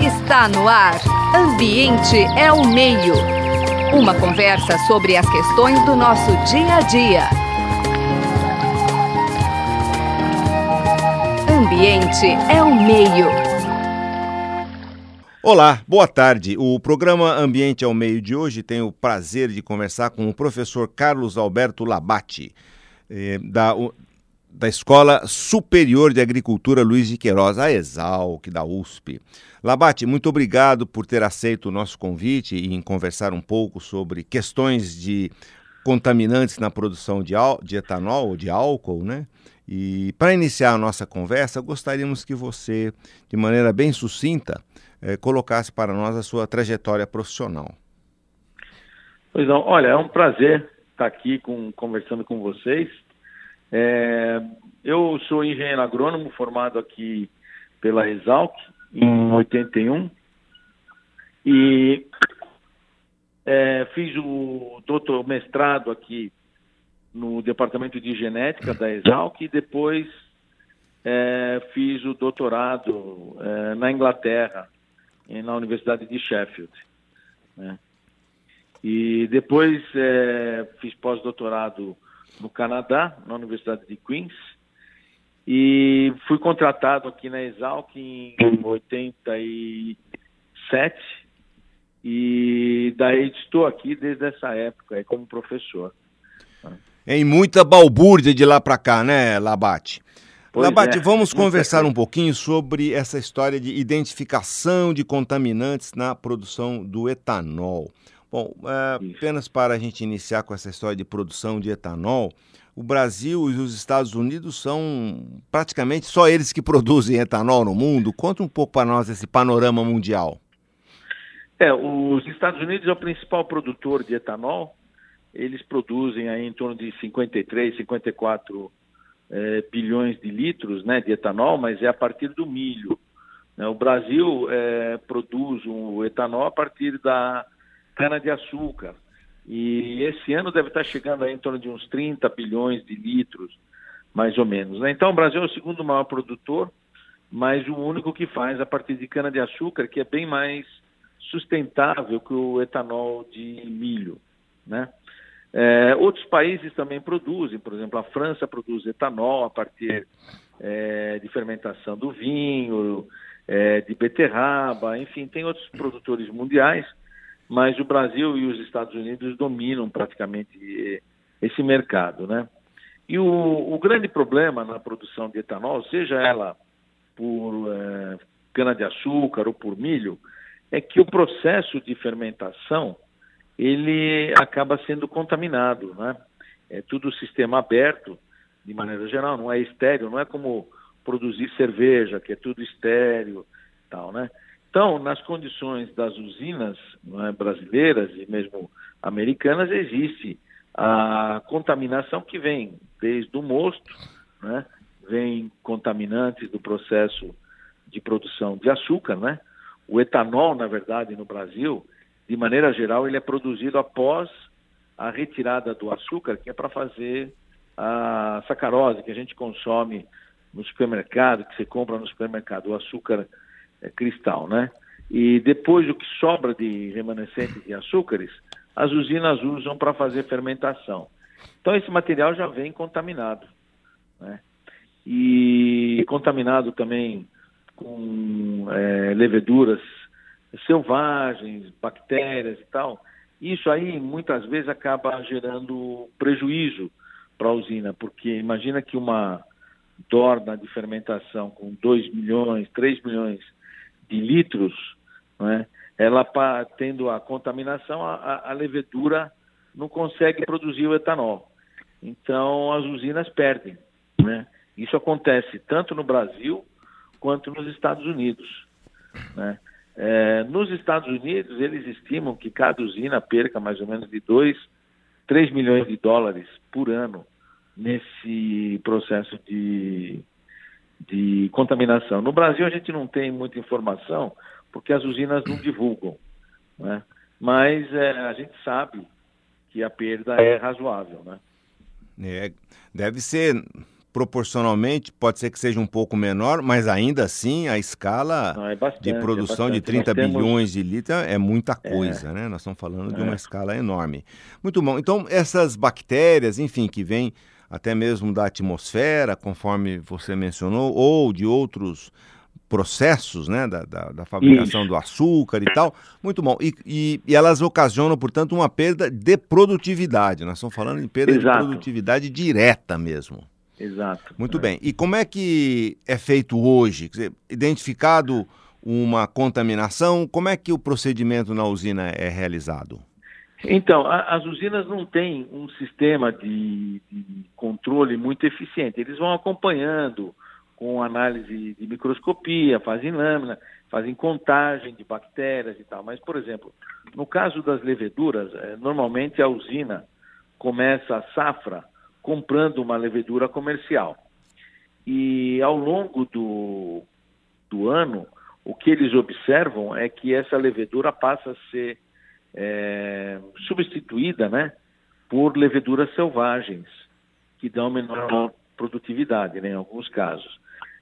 Está no ar. Ambiente é o meio. Uma conversa sobre as questões do nosso dia a dia. Ambiente é o meio. Olá, boa tarde. O programa Ambiente ao Meio de hoje tem o prazer de conversar com o professor Carlos Alberto Labate, eh, da, da Escola Superior de Agricultura Luiz de Queiroz, a Exalc, da USP. Labate, muito obrigado por ter aceito o nosso convite e em conversar um pouco sobre questões de contaminantes na produção de, de etanol ou de álcool, né? E para iniciar a nossa conversa, gostaríamos que você, de maneira bem sucinta, eh, colocasse para nós a sua trajetória profissional. Pois não, olha, é um prazer estar aqui com, conversando com vocês. É, eu sou engenheiro agrônomo formado aqui pela Exalc em 81 e é, fiz o doutor mestrado aqui no departamento de genética da Exalc e depois é, fiz o doutorado é, na Inglaterra na Universidade de Sheffield né? e depois é, fiz pós-doutorado no Canadá, na Universidade de Queens, e fui contratado aqui na Exalc em 87 e daí estou aqui desde essa época como professor. Em muita balbúrdia de lá para cá, né, Labate? Pois Labate, é. vamos conversar um pouquinho sobre essa história de identificação de contaminantes na produção do etanol. Bom, é, apenas para a gente iniciar com essa história de produção de etanol, o Brasil e os Estados Unidos são praticamente só eles que produzem etanol no mundo. Conta um pouco para nós esse panorama mundial. É, os Estados Unidos é o principal produtor de etanol. Eles produzem aí em torno de 53, 54 é, bilhões de litros né, de etanol, mas é a partir do milho. Né? O Brasil é, produz o etanol a partir da cana-de-açúcar. E esse ano deve estar chegando aí em torno de uns 30 bilhões de litros, mais ou menos. Né? Então, o Brasil é o segundo maior produtor, mas o único que faz a partir de cana-de-açúcar, que é bem mais sustentável que o etanol de milho. Né? É, outros países também produzem, por exemplo, a França produz etanol a partir é, de fermentação do vinho, é, de beterraba, enfim, tem outros produtores mundiais mas o Brasil e os Estados Unidos dominam praticamente esse mercado, né? E o, o grande problema na produção de etanol, seja ela por é, cana-de-açúcar ou por milho, é que o processo de fermentação ele acaba sendo contaminado, né? É tudo sistema aberto, de maneira geral, não é estéreo, não é como produzir cerveja, que é tudo estéreo, tal, né? Então, nas condições das usinas é, brasileiras e mesmo americanas, existe a contaminação que vem desde o mosto, né? vem contaminantes do processo de produção de açúcar, né? O etanol, na verdade, no Brasil, de maneira geral, ele é produzido após a retirada do açúcar, que é para fazer a sacarose que a gente consome no supermercado, que você compra no supermercado, o açúcar cristal, né? E depois o que sobra de remanescente de açúcares, as usinas usam para fazer fermentação. Então esse material já vem contaminado, né? E contaminado também com é, leveduras selvagens, bactérias e tal. Isso aí muitas vezes acaba gerando prejuízo para a usina, porque imagina que uma dorna de fermentação com 2 milhões, 3 milhões de litros, né, ela tendo a contaminação, a, a levedura não consegue produzir o etanol. Então as usinas perdem. Né? Isso acontece tanto no Brasil quanto nos Estados Unidos. Né? É, nos Estados Unidos, eles estimam que cada usina perca mais ou menos de 2, 3 milhões de dólares por ano nesse processo de de contaminação. No Brasil a gente não tem muita informação porque as usinas não divulgam, né? mas é, a gente sabe que a perda é razoável. Né? É, deve ser proporcionalmente pode ser que seja um pouco menor, mas ainda assim a escala Não, é bastante, de é produção é de 30 temos... bilhões de litros é muita coisa, é. né? Nós estamos falando de uma é. escala enorme. Muito bom. Então, essas bactérias, enfim, que vêm até mesmo da atmosfera, conforme você mencionou, ou de outros processos né, da, da, da fabricação Isso. do açúcar e tal. Muito bom. E, e, e, elas ocasionam, portanto, uma perda de produtividade. Nós estamos falando em perda Exato. de produtividade direta mesmo. Exato. Muito é. bem. E como é que é feito hoje? Quer dizer, identificado uma contaminação, como é que o procedimento na usina é realizado? Então, a, as usinas não têm um sistema de, de controle muito eficiente. Eles vão acompanhando com análise de microscopia, fazem lâmina, fazem contagem de bactérias e tal. Mas, por exemplo, no caso das leveduras, é, normalmente a usina começa a safra comprando uma levedura comercial. E ao longo do, do ano, o que eles observam é que essa levedura passa a ser é, substituída né, por leveduras selvagens, que dão menor produtividade né, em alguns casos.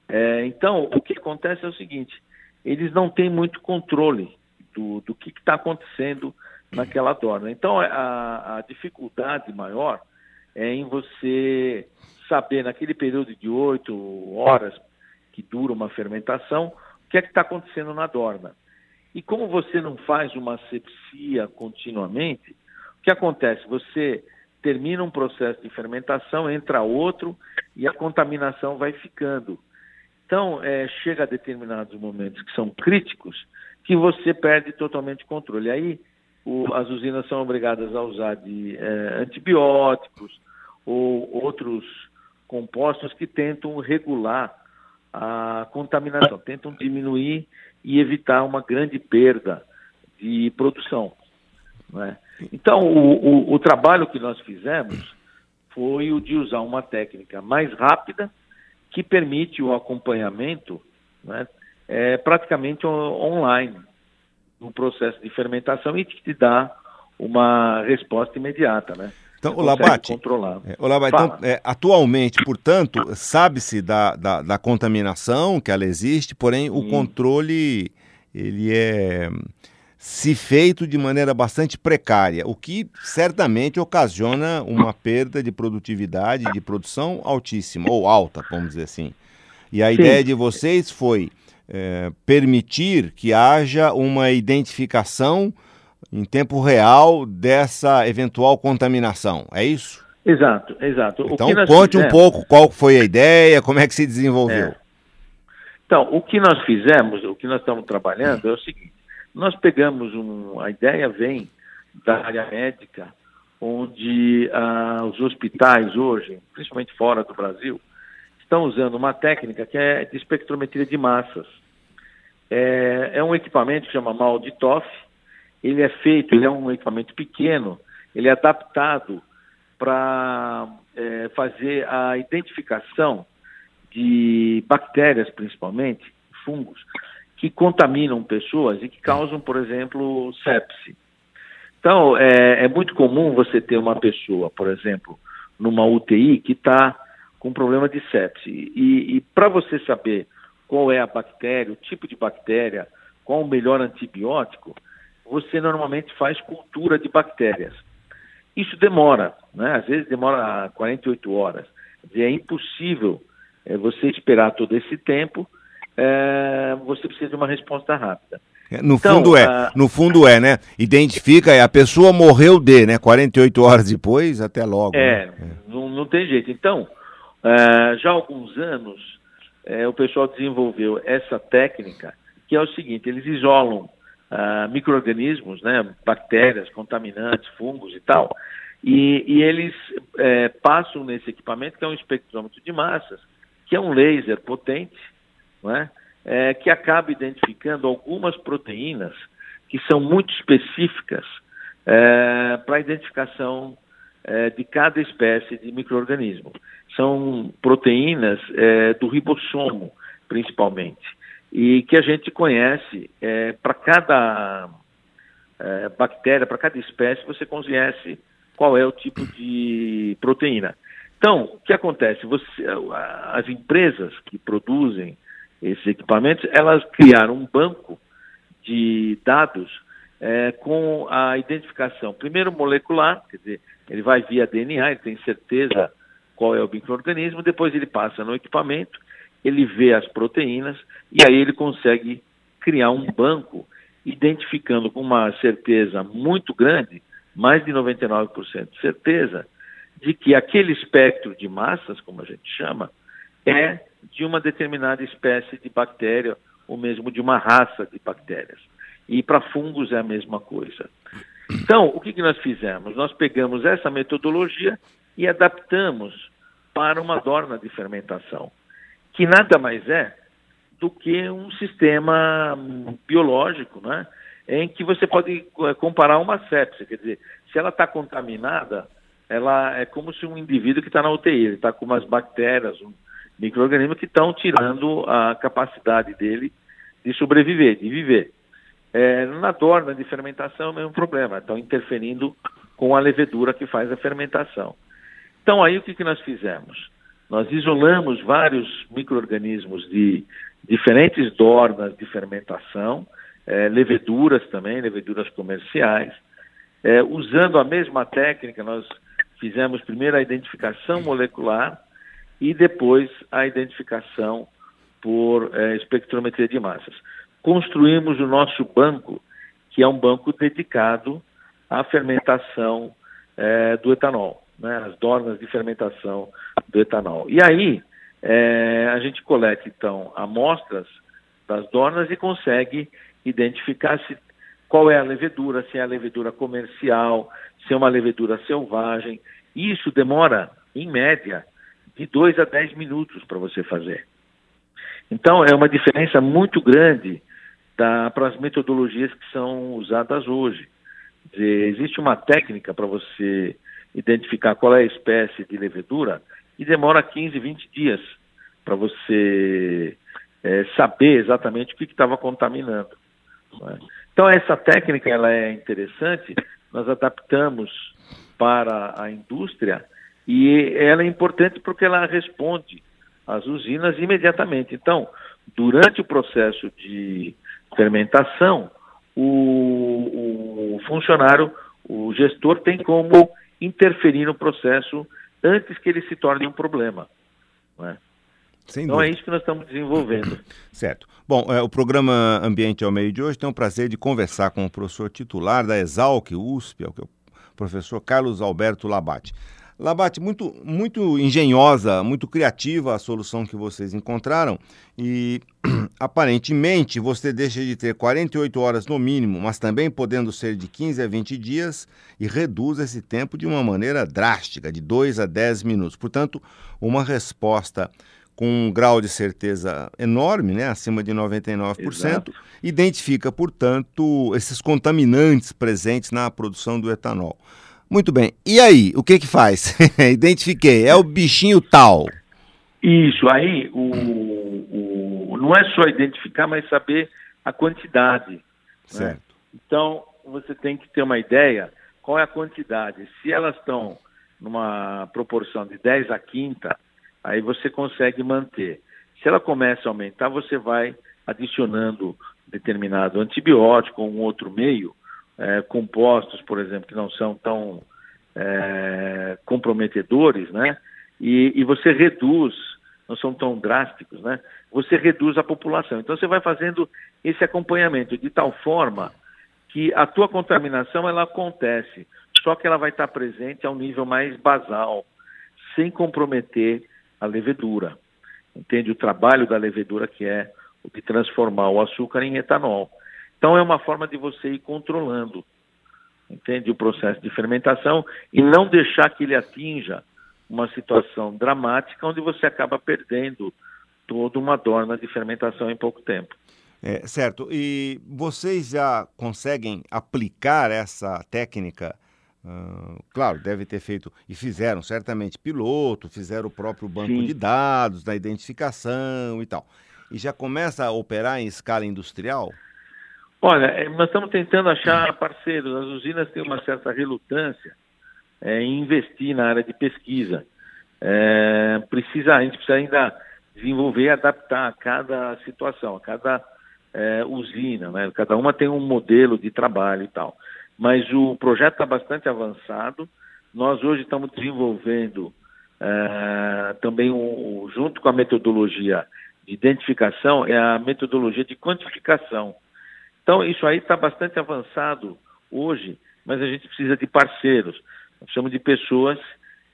É, então, o que acontece é o seguinte: eles não têm muito controle do, do que está acontecendo naquela dorna. Então, a, a, dificuldade maior é em você saber, naquele período de oito horas que dura uma fermentação, o que é que está acontecendo na dorna. E como você não faz uma asepsia continuamente, o que acontece? Você termina um processo de fermentação, entra outro e a contaminação vai ficando. Então, é, chega a determinados momentos que são críticos que você perde totalmente o controle. Aí, o, as usinas são obrigadas a usar de é, antibióticos ou outros compostos que tentam regular a contaminação, tentam diminuir e evitar uma grande perda de produção. Né? Então, o, o, o trabalho que nós fizemos foi o de usar uma técnica mais rápida que permite o acompanhamento né, é, praticamente online no processo de fermentação e que te dá uma resposta imediata, né? Então, o Labate, controlar. É, o Labate então, é, atualmente, portanto, sabe-se da, da, da, contaminação, que ela existe, porém o controle ele é se feito de maneira bastante precária, o que certamente ocasiona uma perda de produtividade, de produção altíssima, ou alta, vamos dizer assim. E a Sim. ideia de vocês foi é, permitir que haja uma identificação em tempo real dessa eventual contaminação, é isso? Exato, exato. Então conte fizemos... um pouco qual foi a ideia, como é que se desenvolveu. É. Então, o que nós fizemos, o que nós estamos trabalhando é o seguinte, nós pegamos um, a ideia vem da área médica, onde ah, os hospitais hoje, principalmente fora do Brasil, estão usando uma técnica que é de espectrometria de massas. É, é um equipamento que chama Malditoff, ele é feito, ele é um equipamento pequeno, ele é adaptado para é, fazer a identificação de bactérias, principalmente, fungos, que contaminam pessoas e que causam, por exemplo, sepse. Então, é, é muito comum você ter uma pessoa, por exemplo, numa UTI que está com problema de sepse. E, e para você saber qual é a bactéria, o tipo de bactéria, qual o melhor antibiótico, você normalmente faz cultura de bactérias. Isso demora, né? às vezes demora 48 horas. É impossível é, você esperar todo esse tempo, é, você precisa de uma resposta rápida. É, no então, fundo é, a... no fundo é, né? Identifica, a pessoa morreu de, né? 48 horas depois, até logo. É, né? é. Não, não tem jeito. Então, é, já há alguns anos, é, o pessoal desenvolveu essa técnica, que é o seguinte, eles isolam uh, micro-organismos, né? Bactérias, contaminantes, fungos e tal, e, e eles é, passam nesse equipamento, que é um espectrômetro de massas, que é um laser potente, né, é, que acaba identificando algumas proteínas que são muito específicas é, para a identificação é, de cada espécie de microorganismo. São proteínas é, do ribossomo, principalmente, e que a gente conhece é, para cada é, bactéria, para cada espécie, você conhece qual é o tipo de proteína. Então, o que acontece? Você, as empresas que produzem esses equipamentos, elas criaram um banco de dados é, com a identificação, primeiro molecular, quer dizer, ele vai via DNA, ele tem certeza qual é o microorganismo, depois ele passa no equipamento, ele vê as proteínas e aí ele consegue criar um banco identificando com uma certeza muito grande, mais de 99% de certeza, de que aquele espectro de massas, como a gente chama, é de uma determinada espécie de bactéria ou mesmo de uma raça de bactérias. E para fungos é a mesma coisa. Então, o que, que nós fizemos? Nós pegamos essa metodologia e adaptamos para uma dorna de fermentação, que nada mais é do que um sistema biológico, né? em que você pode eh, comparar uma sepsia, quer dizer, se ela está contaminada, ela é como se um indivíduo que está na UTI, ele está com umas bactérias, um microorganismo que estão tirando a capacidade dele de sobreviver, de viver. É, na dorna de fermentação é o mesmo problema, estão interferindo com a levedura que faz a fermentação. Então aí o que, que nós fizemos? Nós isolamos vários micro-organismos de diferentes dornas de fermentação, é, leveduras também, leveduras comerciais. É, usando a mesma técnica, nós fizemos primeiro a identificação molecular e depois a identificação por é, espectrometria de massas. Construímos o nosso banco, que é um banco dedicado à fermentação é, do etanol, né, as dornas de fermentação do etanol. E aí é, a gente coleta então amostras das dornas e consegue identificar se, qual é a levedura, se é a levedura comercial, se é uma levedura selvagem. Isso demora, em média, de 2 a 10 minutos para você fazer. Então, é uma diferença muito grande para as metodologias que são usadas hoje. Dizer, existe uma técnica para você identificar qual é a espécie de levedura e demora 15, 20 dias para você é, saber exatamente o que estava contaminando. Né? Então essa técnica ela é interessante, nós adaptamos para a indústria e ela é importante porque ela responde às usinas imediatamente. Então, durante o processo de fermentação, o, o funcionário, o gestor tem como interferir no processo antes que ele se torne um problema. Né? Sem então é dúvida. é isso que nós estamos desenvolvendo. Certo. Bom, é, o programa Ambiente ao Meio de hoje tem o prazer de conversar com o professor titular da Exalc USP, é o professor Carlos Alberto Labate. Labate, muito, muito engenhosa, muito criativa a solução que vocês encontraram e aparentemente você deixa de ter 48 horas no mínimo, mas também podendo ser de 15 a 20 dias e reduz esse tempo de uma maneira drástica, de 2 a 10 minutos. Portanto, uma resposta com um grau de certeza enorme, né, acima de 99%, Exato. identifica, portanto, esses contaminantes presentes na produção do etanol. Muito bem. E aí, o que que faz? Identifiquei, é o bichinho tal. Isso, aí o, o, não é só identificar, mas saber a quantidade. Né? Certo. Né? Então, você tem que ter uma ideia qual é a quantidade. Se elas estão numa proporção de 10 a quinta, aí você consegue manter. Se ela começa a aumentar, você vai adicionando determinado antibiótico ou um outro meio, é, compostos, por exemplo, que não são tão é, comprometedores, né? E, e, você reduz, não são tão drásticos, né? Você reduz a população. Então você vai fazendo esse acompanhamento de tal forma que a tua contaminação ela acontece, só que ela vai estar presente a um nível mais basal, sem comprometer a levedura. Entende? O trabalho da levedura que é o de transformar o açúcar em etanol. Então é uma forma de você ir controlando, entende? O processo de fermentação e não deixar que ele atinja uma situação dramática onde você acaba perdendo toda uma dorna de fermentação em pouco tempo. É, certo. E vocês já conseguem aplicar essa técnica Uh, claro, deve ter feito, e fizeram certamente piloto, fizeram o próprio banco Sim. de dados, da identificação e tal. E já começa a operar em escala industrial? Olha, é, nós estamos tentando achar parceiros. As usinas têm uma certa relutância é, em investir na área de pesquisa. é, precisa, a gente precisa ainda desenvolver e adaptar a cada situação, a cada é, usina, né? Cada uma tem um modelo de trabalho e tal. Mas o projeto está bastante avançado. Nós hoje estamos desenvolvendo também, um, junto com a metodologia de identificação, é a metodologia de quantificação. Então, isso aí está bastante avançado hoje, mas a gente precisa de parceiros. Precisamos de pessoas,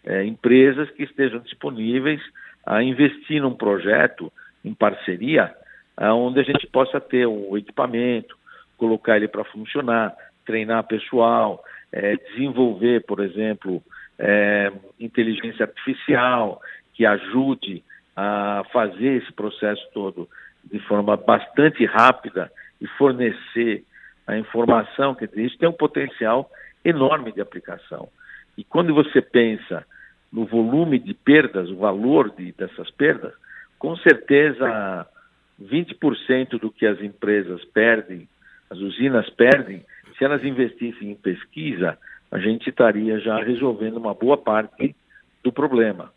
é, empresas que estejam disponíveis a investir num projeto em parceria, onde a gente possa ter o equipamento, colocar ele para funcionar, treinar pessoal, é, desenvolver, por exemplo, é, inteligência artificial que ajude a fazer esse processo todo de forma bastante rápida e fornecer a informação, dizer, isso tem um potencial enorme de aplicação. E quando você pensa no volume de perdas, o valor de, dessas perdas, com certeza 20% do que as empresas perdem, as usinas perdem, se elas investissem em pesquisa, a gente estaria já resolvendo uma boa parte do problema.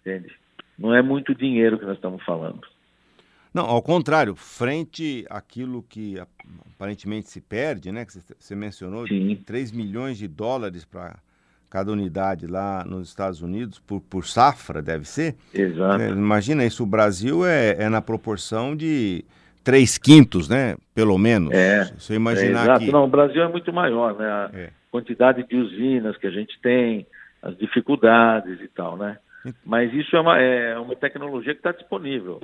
Entende? Não é muito dinheiro que nós estamos falando. Não, ao contrário, frente àquilo que aparentemente se perde, né? Que você mencionou, Sim. 3 milhões de dólares para cada unidade lá nos Estados Unidos por, por safra, deve ser? Exato. É, imagina isso, o Brasil é, é na proporção de 3 quintos, né? Pelo menos. É. Se você imaginar é, exato. que... Não, o Brasil é muito maior, né? A é. quantidade de usinas que a gente tem, as dificuldades e tal, né? Mas isso é uma, é uma tecnologia que está disponível.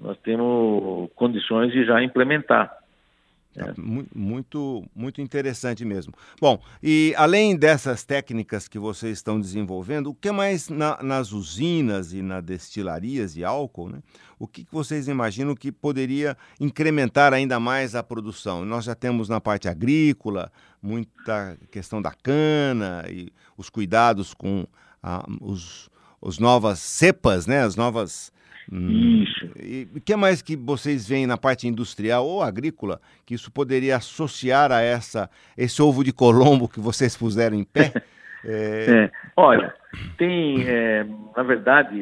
Nós temos condições de já implementar. É. Muito, muito interessante mesmo. Bom, e além dessas técnicas que vocês estão desenvolvendo, o que mais na, nas usinas e nas destilarias de álcool, né? O que, que vocês imaginam que poderia incrementar ainda mais a produção? Nós já temos na parte agrícola muita questão da cana e os cuidados com a, os, os novas cepas, né? As novas Hum. Isso. E o que mais que vocês veem na parte industrial ou agrícola que isso poderia associar a essa esse ovo de Colombo que vocês puseram em pé? é... É. Olha, tem, é, na verdade,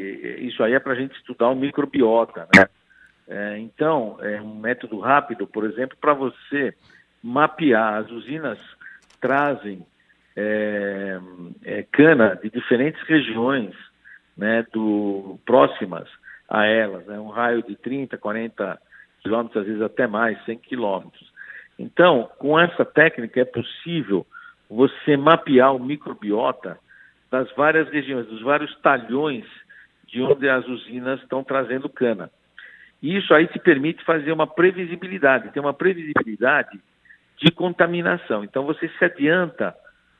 isso aí é para a gente estudar o microbiota, né? É, então, é um método rápido, por exemplo, para você mapear. As usinas trazem é, é, cana de diferentes regiões né, do, próximas a elas, né? um raio de 30, 40 quilômetros, às vezes até mais, 100 quilômetros. Então, com essa técnica é possível você mapear o microbiota das várias regiões, dos vários talhões de onde as usinas estão trazendo cana. E isso aí te permite fazer uma previsibilidade, ter uma previsibilidade de contaminação. Então você se adianta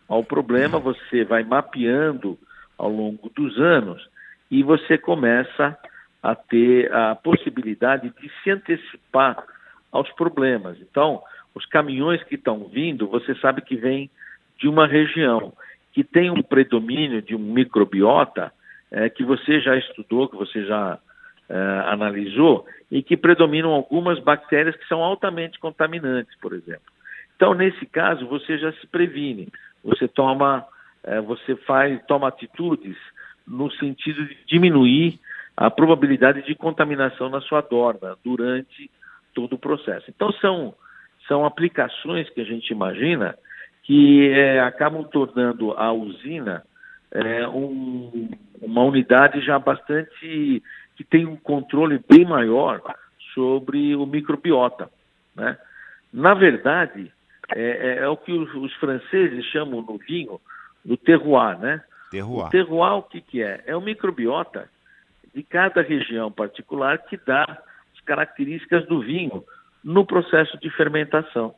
ao problema, você vai mapeando ao longo dos anos e você começa a ter a possibilidade de se antecipar aos problemas. Então, os caminhões que estão vindo, você sabe que vem de uma região que tem um predomínio de um microbiota é, que você já estudou, que você já é, analisou, e que predominam algumas bactérias que são altamente contaminantes, por exemplo. Então, nesse caso, você já se previne, você toma, é, você faz, toma atitudes no sentido de diminuir a probabilidade de contaminação na sua dorna durante todo o processo. Então, são, são aplicações que a gente imagina que é, acabam tornando a usina é, um, uma unidade já bastante que tem um controle bem maior sobre o microbiota. Né? Na verdade, é, é, é o que os, os, franceses chamam no vinho do terroir, né? Terroir. O terroir o que, que é? É o microbiota de cada região particular que dá as características do vinho no processo de fermentação.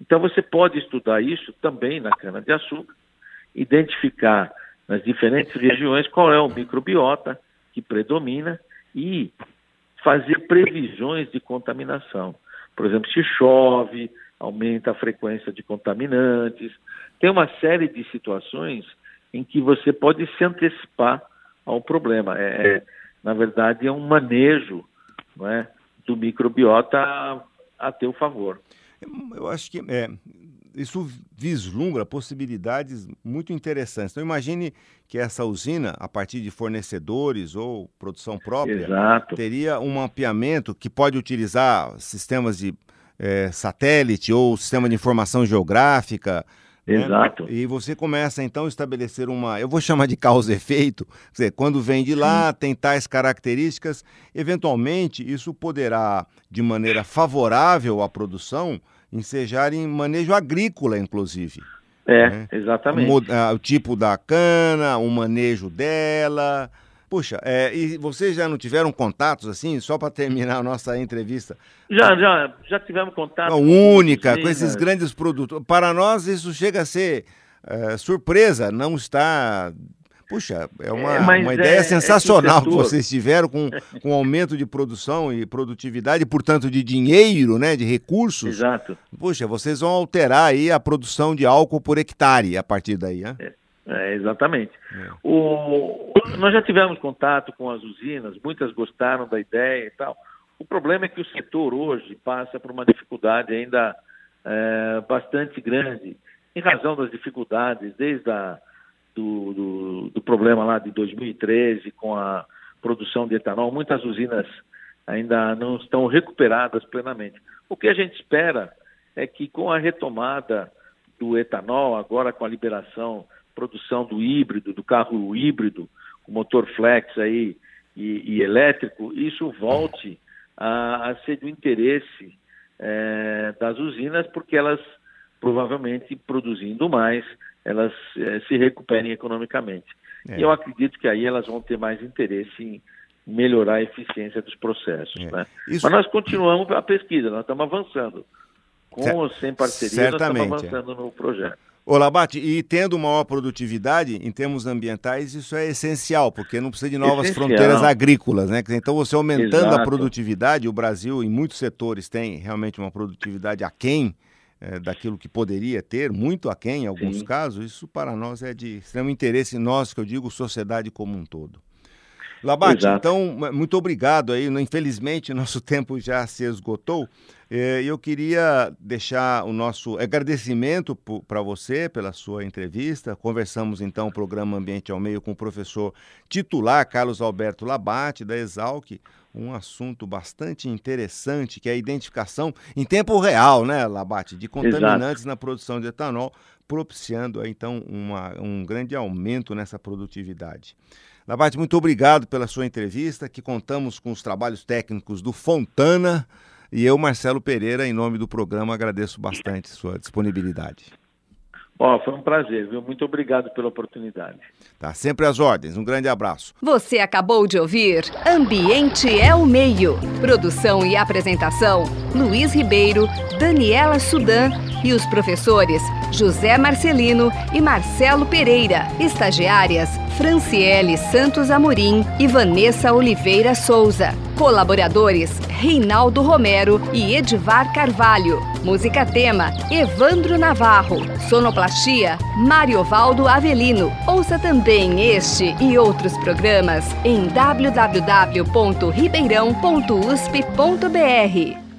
Então você pode estudar isso também na cana-de-açúcar, identificar nas diferentes regiões qual é o microbiota que predomina e fazer previsões de contaminação. Por exemplo, se chove, aumenta a frequência de contaminantes. Tem uma série de situações em que você pode se antecipar ao problema. É, é, na verdade, é um manejo não é, do microbiota a, a teu favor. Eu acho que é, isso vislumbra possibilidades muito interessantes. Então, imagine que essa usina, a partir de fornecedores ou produção própria, Exato. teria um mapeamento que pode utilizar sistemas de é, satélite ou sistema de informação geográfica. Né? Exato. E você começa então a estabelecer uma, eu vou chamar de causa efeito, quer dizer, quando vem de lá, Sim. tem tais características, eventualmente isso poderá, de maneira favorável à produção, ensejar em manejo agrícola, inclusive. É, né? exatamente. O, o, tipo da cana, o manejo dela. Puxa, é, e vocês já não tiveram contatos assim, só para terminar a nossa entrevista? Já, já, já tivemos contato. única, com, com esses grandes produtos. Para nós isso chega a ser é, surpresa, não está Puxa, é uma, é, uma ideia é, é sensacional é que, vocês tiveram com, com aumento de produção e produtividade, portanto, de dinheiro, né, de recursos. Exato. Puxa, vocês vão alterar aí a produção de álcool por hectare a partir daí, né? É, é exatamente. É. O, nós já tivemos contato com as usinas, muitas gostaram da ideia e tal. O problema é que o setor hoje passa por uma dificuldade ainda bastante grande, em razão das dificuldades, desde a do, do, do problema lá de 2013 com a produção de etanol, muitas usinas ainda não estão recuperadas plenamente. O que a gente espera é que com a retomada do etanol, agora com a liberação, produção do híbrido, do carro híbrido, com motor flex aí e, e elétrico, isso volte a, a ser do interesse é, das usinas, porque elas provavelmente produzindo mais elas é, se recuperem economicamente. É. E eu acredito que aí elas vão ter mais interesse em melhorar a eficiência dos processos. É. Né? Isso... Mas nós continuamos a pesquisa, nós estamos avançando. Com ou sem parceria, Certamente, nós estamos avançando no projeto. Ô Labate, e tendo maior produtividade em termos ambientais, isso é essencial, porque não precisa de novas essencial. fronteiras agrícolas, né? Então você aumentando Exato. a produtividade, o Brasil em muitos setores tem realmente uma produtividade aquém é, daquilo que poderia ter, muito aquém em alguns Sim. casos, isso para nós é de extremo interesse, nós que eu digo, sociedade como um todo. Labate, Exato. então, muito obrigado aí. Infelizmente, nosso tempo já se esgotou. É, eu queria deixar o nosso agradecimento para você pela sua entrevista. Conversamos então o programa Ambiente ao Meio com o professor titular Carlos Alberto Labate, da Exalc, um assunto bastante interessante, que é a identificação em tempo real, né, Labate, de contaminantes Exato. na produção de etanol, propiciando então uma, um grande aumento nessa produtividade. Labate, muito obrigado pela sua entrevista, que contamos com os trabalhos técnicos do Fontana e eu, Marcelo Pereira, em nome do programa, agradeço bastante sua disponibilidade. Ó, oh, foi um prazer, viu? Muito obrigado pela oportunidade. Tá sempre às ordens. Um grande abraço. Você acabou de ouvir Ambiente é o Meio. Produção e apresentação: Luiz Ribeiro, Daniela Sudan e os professores José Marcelino e Marcelo Pereira. Estagiárias Franciele Santos Amorim e Vanessa Oliveira Souza. Colaboradores Reinaldo Romero e Edivar Carvalho. Música tema Evandro Navarro. Sonoplastia Mariovaldo Avelino. Ouça também este e outros programas em www.ribeirão.usp.br.